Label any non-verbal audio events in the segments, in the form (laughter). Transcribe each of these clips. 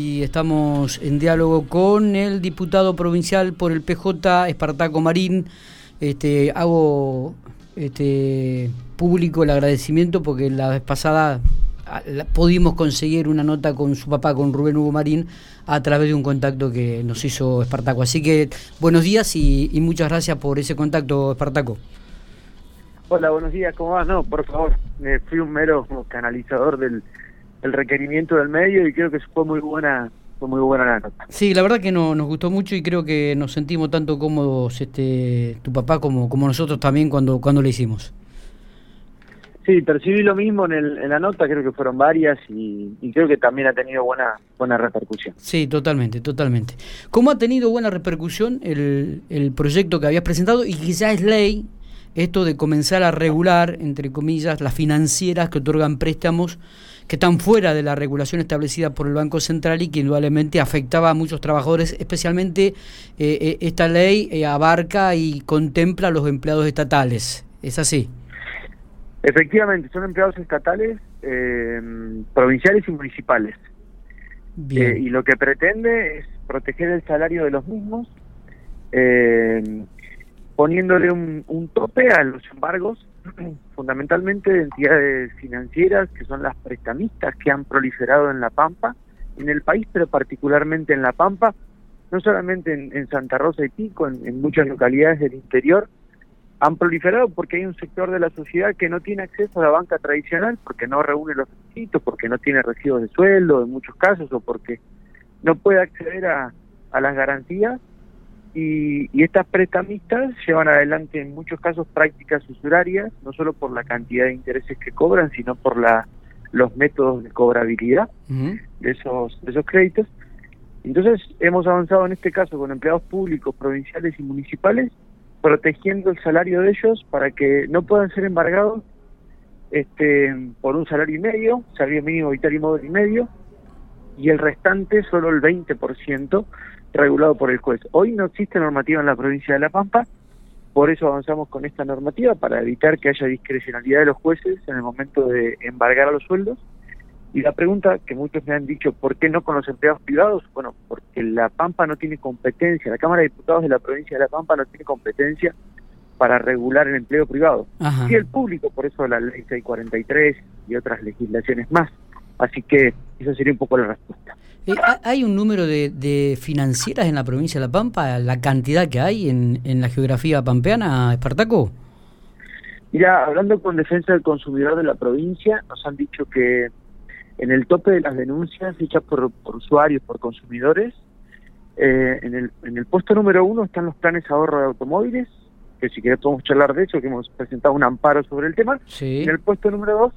Y estamos en diálogo con el diputado provincial por el PJ, Espartaco Marín. Este, hago este, público el agradecimiento porque la vez pasada pudimos conseguir una nota con su papá, con Rubén Hugo Marín, a través de un contacto que nos hizo Espartaco. Así que buenos días y, muchas gracias por ese contacto, Espartaco. Hola, buenos días, ¿cómo vas? No, por favor, fui un mero canalizador del el requerimiento del medio y creo que fue muy buena fue muy buena la nota. Sí, la verdad que no, nos gustó mucho y creo que nos sentimos tanto cómodos este tu papá como, como nosotros también cuando, cuando le hicimos. Sí, percibí lo mismo en, el, en la nota, creo que fueron varias y, creo que también ha tenido buena buena repercusión. Sí, totalmente, totalmente. ¿Cómo ha tenido buena repercusión el, el proyecto que habías presentado y quizás es ley esto de comenzar a regular, entre comillas, las financieras que otorgan préstamos que están fuera de la regulación establecida por el Banco Central y que indudablemente afectaba a muchos trabajadores, especialmente eh, eh, esta ley eh, abarca y contempla a los empleados estatales. ¿Es así? Efectivamente, son empleados estatales, provinciales y municipales. y lo que pretende es proteger el salario de los mismos, poniéndole un tope a los embargos (clears throat) fundamentalmente de entidades financieras que son las prestamistas que han proliferado en La Pampa, en el país, pero particularmente en La Pampa, no solamente en, Santa Rosa y Pico, en, muchas localidades del interior, han proliferado porque hay un sector de la sociedad que no tiene acceso a la banca tradicional porque no reúne los requisitos, porque no tiene recibos de sueldo en muchos casos o porque no puede acceder a las garantías y, estas prestamistas llevan adelante en muchos casos prácticas usurarias, no solo por la cantidad de intereses que cobran, sino por la, los métodos de cobrabilidad de, esos, de esos créditos. Entonces hemos avanzado en este caso con empleados públicos, provinciales y municipales, protegiendo el salario de ellos para que no puedan ser embargados este, por un salario y medio, salario mínimo vital y móvil y medio, y el restante solo el 20% regulado por el juez. Hoy no existe normativa en la provincia de La Pampa, por eso avanzamos con esta normativa para evitar que haya discrecionalidad de los jueces en el momento de embargar a los sueldos. Y la pregunta que muchos me han dicho, ¿por qué no con los empleados privados? Bueno, porque La Pampa no tiene competencia, la Cámara de Diputados de la provincia de La Pampa no tiene competencia para regular el empleo privado. Y el público, por eso la ley 643 y otras legislaciones más. Así que esa sería un poco la respuesta. Eh, ¿Hay un número de, financieras en la provincia de La Pampa? ¿La cantidad que hay en, en la geografía pampeana, Espartaco? Mira, hablando con Defensa del Consumidor de la provincia, nos han dicho que en el tope de las denuncias hechas por, usuarios, por consumidores, eh, en, el, en el puesto número uno están los planes de ahorro de automóviles, que si querés podemos charlar de eso, que hemos presentado un amparo sobre el tema. En el puesto número dos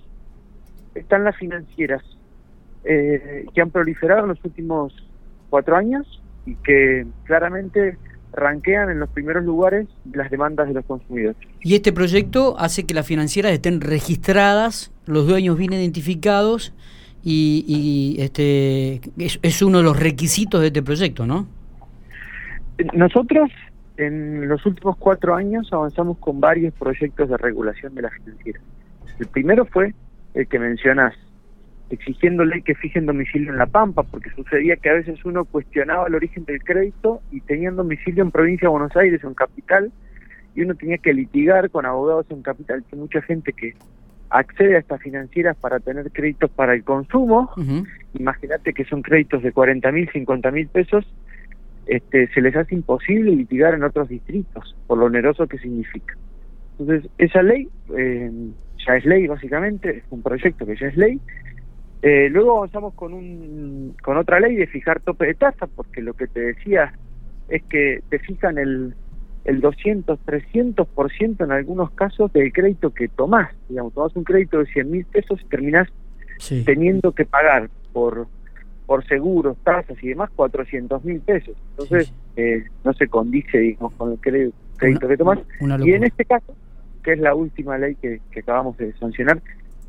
están las financieras, eh, que han proliferado en los últimos cuatro años y que claramente ranquean en los primeros lugares las demandas de los consumidores. Y este proyecto hace que las financieras estén registradas, los dueños bien identificados y, este es, es, uno de los requisitos de este proyecto, ¿no? Nosotros en los últimos cuatro años avanzamos con varios proyectos de regulación de las financieras. El primero fue el que mencionas, exigiéndole que fijen domicilio en La Pampa, porque sucedía que a veces uno cuestionaba el origen del crédito y tenían domicilio en provincia de Buenos Aires o en capital, y uno tenía que litigar con abogados en capital, que mucha gente que accede a estas financieras para tener créditos para el consumo, imagínate que son créditos de 40 mil, 50 mil pesos, este, se les hace imposible litigar en otros distritos, por lo oneroso que significa. Entonces, esa ley eh, ya es ley, básicamente, es un proyecto que ya es ley, eh, luego avanzamos con, un, con otra ley de fijar tope de tasa, porque lo que te decía es que te fijan el, el 200, 300% en algunos casos del crédito que tomás. Digamos, tomás un crédito de 100 mil pesos y terminás teniendo que pagar por por seguros, tasas y demás 400 mil pesos. Entonces, Eh, no se condice digamos, con el crédito, que tomás. y en este caso, que es la última ley que, acabamos de sancionar,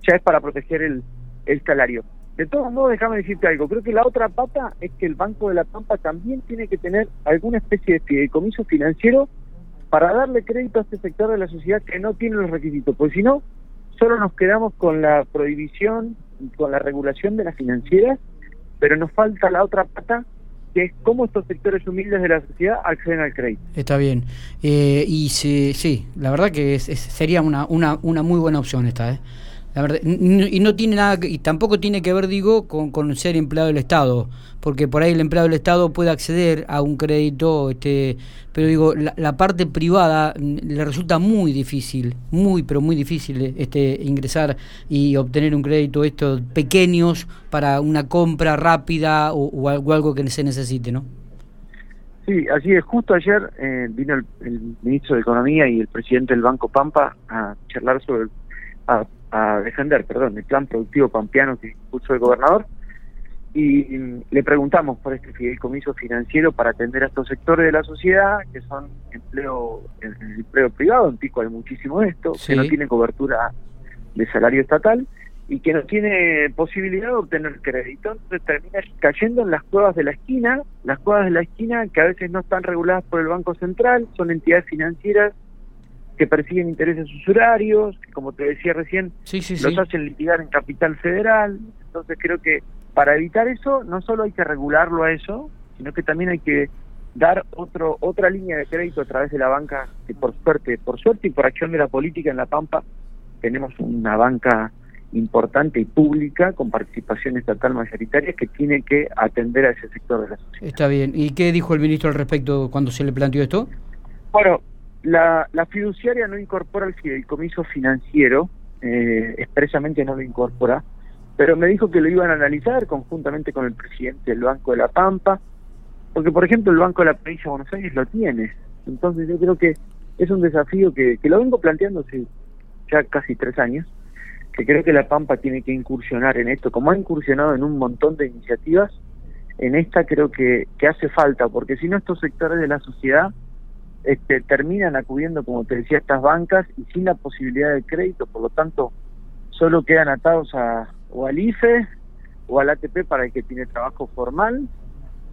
ya es para proteger el, el salario. De todos modos, déjame decirte algo. Creo que la otra pata es que el Banco de la Pampa también tiene que tener alguna especie de fideicomiso financiero para darle crédito a este sector de la sociedad que no tiene los requisitos, porque si no, solo nos quedamos con la prohibición con la regulación de las financieras, pero nos falta la otra pata que es cómo estos sectores humildes de la sociedad acceden al crédito. Está bien. Eh, y sí, sí, la verdad que sería una, una, una muy buena opción esta. ¿eh? La verdad, y no tiene nada, y tampoco tiene que ver, digo, con, con, ser empleado del Estado, porque por ahí el empleado del Estado puede acceder a un crédito, este, pero digo, la, parte privada le resulta muy difícil, muy, pero muy difícil este, ingresar y obtener un crédito estos pequeños para una compra rápida o, algo, que se necesite, ¿no? Sí, así es. Justo ayer eh, vino el, ministro de Economía y el presidente del Banco Pampa a charlar sobre el, a defender, perdón, el plan productivo pampeano que impulsó el gobernador. Y le preguntamos por este fideicomiso financiero para atender a estos sectores de la sociedad que son empleo el empleo privado, en Pico hay muchísimo de esto, que no tiene cobertura de salario estatal y que no tiene posibilidad de obtener crédito, entonces termina cayendo en las cuevas de la esquina, las cuevas de la esquina que a veces no están reguladas por el Banco Central, son entidades financieras que persiguen intereses usurarios, que como te decía recién, los hacen litigar en capital federal. Entonces creo que para evitar eso no solo hay que regularlo a eso, sino que también hay que dar otro otra línea de crédito a través de la banca, que por suerte, por suerte y por acción de la política en La Pampa, tenemos una banca importante y pública con participación estatal mayoritaria que tiene que atender a ese sector de la sociedad. Está bien. ¿Y qué dijo el ministro al respecto cuando se le planteó esto? Bueno, la, fiduciaria no incorpora el fideicomiso financiero, eh, expresamente no lo incorpora, pero me dijo que lo iban a analizar conjuntamente con el presidente del Banco de la Pampa, porque por ejemplo el Banco de la Provincia de Buenos Aires lo tiene. Entonces yo creo que es un desafío que, lo vengo planteando ya casi tres años, que creo que la Pampa tiene que incursionar en esto, como ha incursionado en un montón de iniciativas, en esta creo que, que hace falta, porque si no estos sectores de la sociedad este, terminan acudiendo, como te decía, a estas bancas y sin la posibilidad de crédito, por lo tanto, solo quedan atados a, o al IFE o al ATP para el que tiene trabajo formal,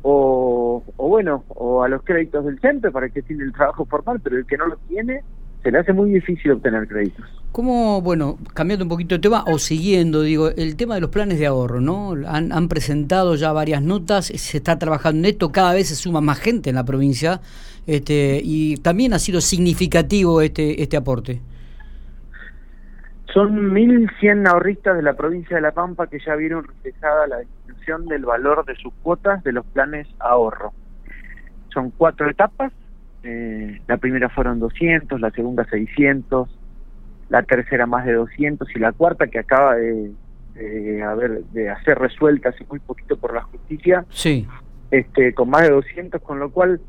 o, o bueno, o a los créditos del CENPE para el que tiene el trabajo formal, pero el que no lo tiene, se le hace muy difícil obtener créditos. ¿Cómo, bueno, cambiando un poquito de tema o siguiendo, digo, el tema de los planes de ahorro, ¿no? Han, han presentado ya varias notas, se está trabajando en esto, cada vez se suma más gente en la provincia este, y también ha sido significativo este, este aporte. Son 1.100 ahorristas de la provincia de La Pampa que ya vieron reflejada la disminución del valor de sus cuotas de los planes ahorro. Son cuatro etapas. Eh, la primera fueron 200, la segunda 600, la tercera más de 200 y la cuarta que acaba de, de, haber, de hacer resuelta hace muy poquito por la justicia, sí. este, con más de 200, con lo cual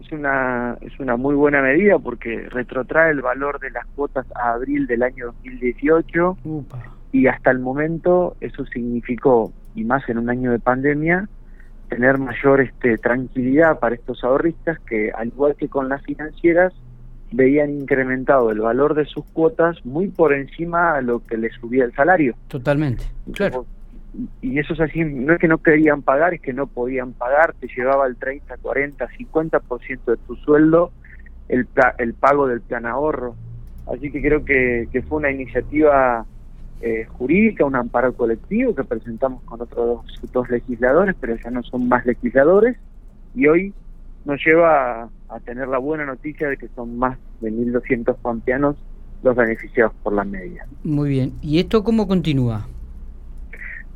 es una es una muy buena medida porque retrotrae el valor de las cuotas a abril del año 2018 y hasta el momento eso significó y más en un año de pandemia tener mayor este tranquilidad para estos ahorristas que al igual que con las financieras veían incrementado el valor de sus cuotas muy por encima de lo que les subía el salario. Totalmente, claro y eso es así, no es que no querían pagar, es que no podían pagar, te llevaba el 30, 40, 50% de tu sueldo el, el pago del plan ahorro. Así que creo que, que fue una iniciativa eh, jurídica, un amparo colectivo que presentamos con otros dos, legisladores, pero ya no son más legisladores, y hoy nos lleva a, a tener la buena noticia de que son más de 1.200 pampeanos los beneficiados por la media. Muy bien, ¿y esto cómo continúa?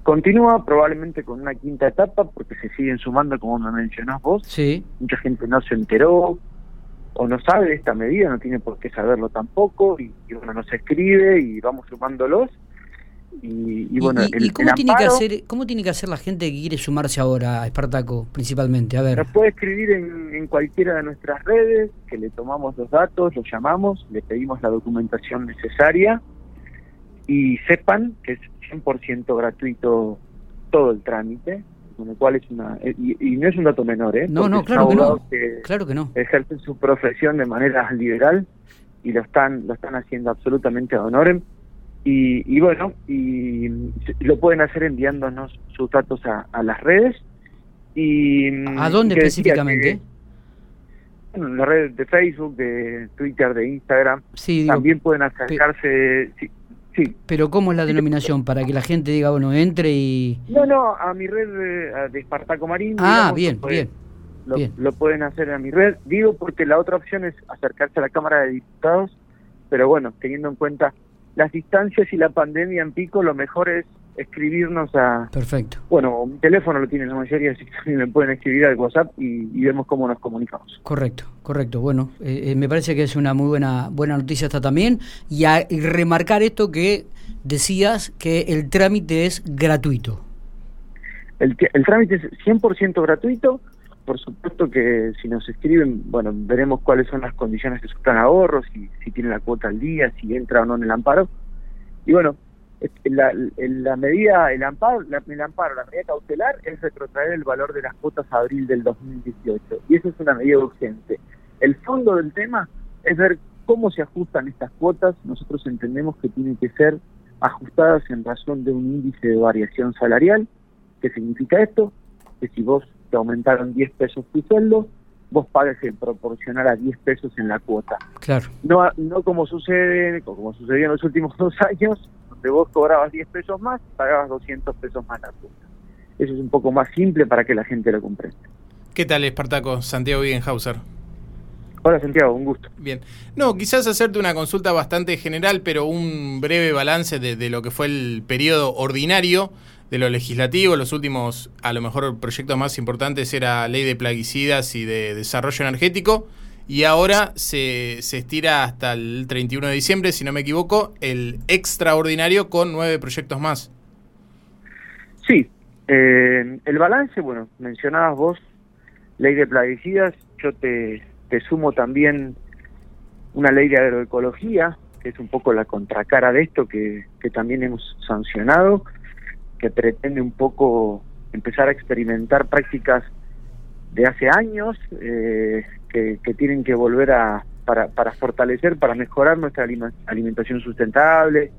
Continúa probablemente con una quinta etapa porque se siguen sumando, como me mencionás vos. Sí. Mucha gente no se enteró o no sabe de esta medida, no tiene por qué saberlo tampoco y, bueno, nos escribe y vamos sumándolos. Y, bueno, ¿Y, cómo, tiene que hacer, cómo tiene que hacer la gente que quiere sumarse ahora a Espartaco, principalmente? A ver. Nos puede escribir en, en cualquiera de nuestras redes, que le tomamos los datos, lo llamamos, le pedimos la documentación necesaria y sepan que es 100% gratuito todo el trámite, con lo cual es una... Eh, y, no es un dato menor, ¿eh? No, no, claro que no. claro que no. Ejercen su profesión de manera liberal y lo están lo están haciendo absolutamente a honorem. Y, y bueno, y lo pueden hacer enviándonos sus datos a, las redes. y ¿A dónde específicamente? bueno, en las redes de Facebook, de Twitter, de Instagram. Sí, también pueden acercarse... Sí. Pero ¿cómo es la denominación? Para que la gente diga, bueno, entre y... No, no, a mi red de, de Espartaco Marín. Ah, bien, bien. Lo, lo, pueden hacer a mi red. Digo porque la otra opción es acercarse a la Cámara de Diputados, pero bueno, teniendo en cuenta las distancias y la pandemia en pico, lo mejor es escribirnos a... Perfecto. Bueno, mi teléfono lo tienen la mayoría, así que también me pueden escribir al WhatsApp y, vemos cómo nos comunicamos. Correcto, correcto. Bueno, eh, eh, me parece que es una muy buena, buena noticia esta también. Y, a, y remarcar esto que decías, que el trámite es gratuito. El, el trámite es 100% gratuito. Por supuesto que si nos escriben, bueno, veremos cuáles son las condiciones de su plan ahorro, si, si tiene la cuota al día, si entra o no en el amparo. Y bueno, la, la medida, el amparo, la, amparo, la medida cautelar es retrotraer el valor de las cuotas a abril del 2018 y eso es una medida urgente. El fondo del tema es ver cómo se ajustan estas cuotas. Nosotros entendemos que tienen que ser ajustadas en razón de un índice de variación salarial. ¿Qué significa esto? Que si vos te aumentaron 10 pesos tu sueldo, vos pagues en proporcional a 10 pesos en la cuota. Claro. No, no como sucede, como sucedió en los últimos (laughs) dos años, donde vos cobrabas 10 pesos más, pagabas 200 pesos más la cuota. Eso es un poco más simple para que la gente lo comprenda. ¿Qué tal, Espartaco? Santiago Wigenhauser. Hola Santiago, un gusto. Bien. No, quizás hacerte una consulta bastante general, pero un breve balance de, de, lo que fue el periodo ordinario de lo legislativo. Los últimos, a lo mejor, proyectos más importantes era ley de plaguicidas y de desarrollo energético y ahora se, se estira hasta el 31 de diciembre, si no me equivoco, el extraordinario con nueve proyectos más. Sí, eh, el balance, bueno, mencionabas vos, ley de plaguicidas, yo te, te sumo también una ley de agroecología, que es un poco la contracara de esto, que, que también hemos sancionado, que pretende un poco empezar a experimentar prácticas de hace años, eh, que, tienen que volver a para, para fortalecer, para mejorar nuestra alimentación sustentable.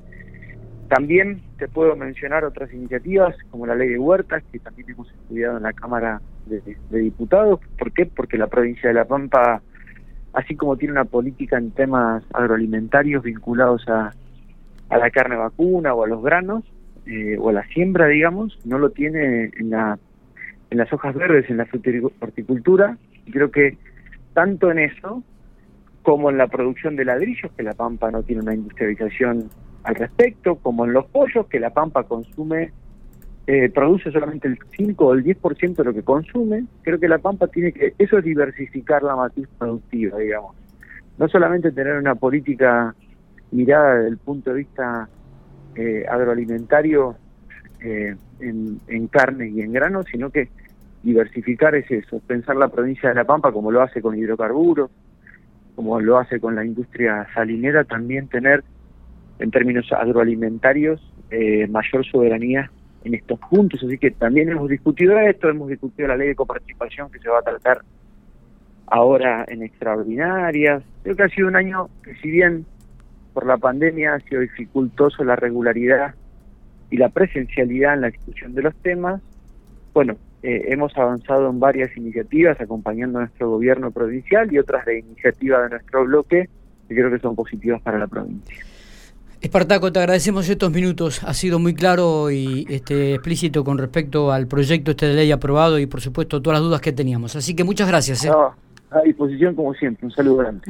También te puedo mencionar otras iniciativas como la ley de huertas que también hemos estudiado en la Cámara de, Diputados. ¿Por qué? Porque la provincia de La Pampa, así como tiene una política en temas agroalimentarios vinculados a, a la carne vacuna o a los granos eh, o la siembra, digamos, no lo tiene en la en las hojas verdes, en la horticultura. Creo que tanto en eso como en la producción de ladrillos, que La Pampa no tiene una industrialización al respecto, como en los pollos, que La Pampa consume, eh, produce solamente el 5 o el 10% de lo que consume, creo que La Pampa tiene que, eso es diversificar la matriz productiva, digamos. No solamente tener una política mirada desde el punto de vista eh, agroalimentario eh, en, en carne y en grano, sino que diversificar es eso, pensar la provincia de La Pampa como lo hace con hidrocarburos, como lo hace con la industria salinera, también tener en términos agroalimentarios eh, mayor soberanía en estos puntos. Así que también hemos discutido esto, hemos discutido la ley de coparticipación que se va a tratar ahora en extraordinarias. Creo que ha sido un año que si bien por la pandemia ha sido dificultoso la regularidad y la presencialidad en la discusión de los temas, bueno, eh, hemos avanzado en varias iniciativas acompañando a nuestro gobierno provincial y otras de iniciativa de nuestro bloque que creo que son positivas para la provincia. Espartaco, te agradecemos estos minutos. Ha sido muy claro y este, explícito con respecto al proyecto este de ley aprobado y por supuesto todas las dudas que teníamos. Así que muchas gracias. ¿eh? a disposición como siempre. Un saludo grande.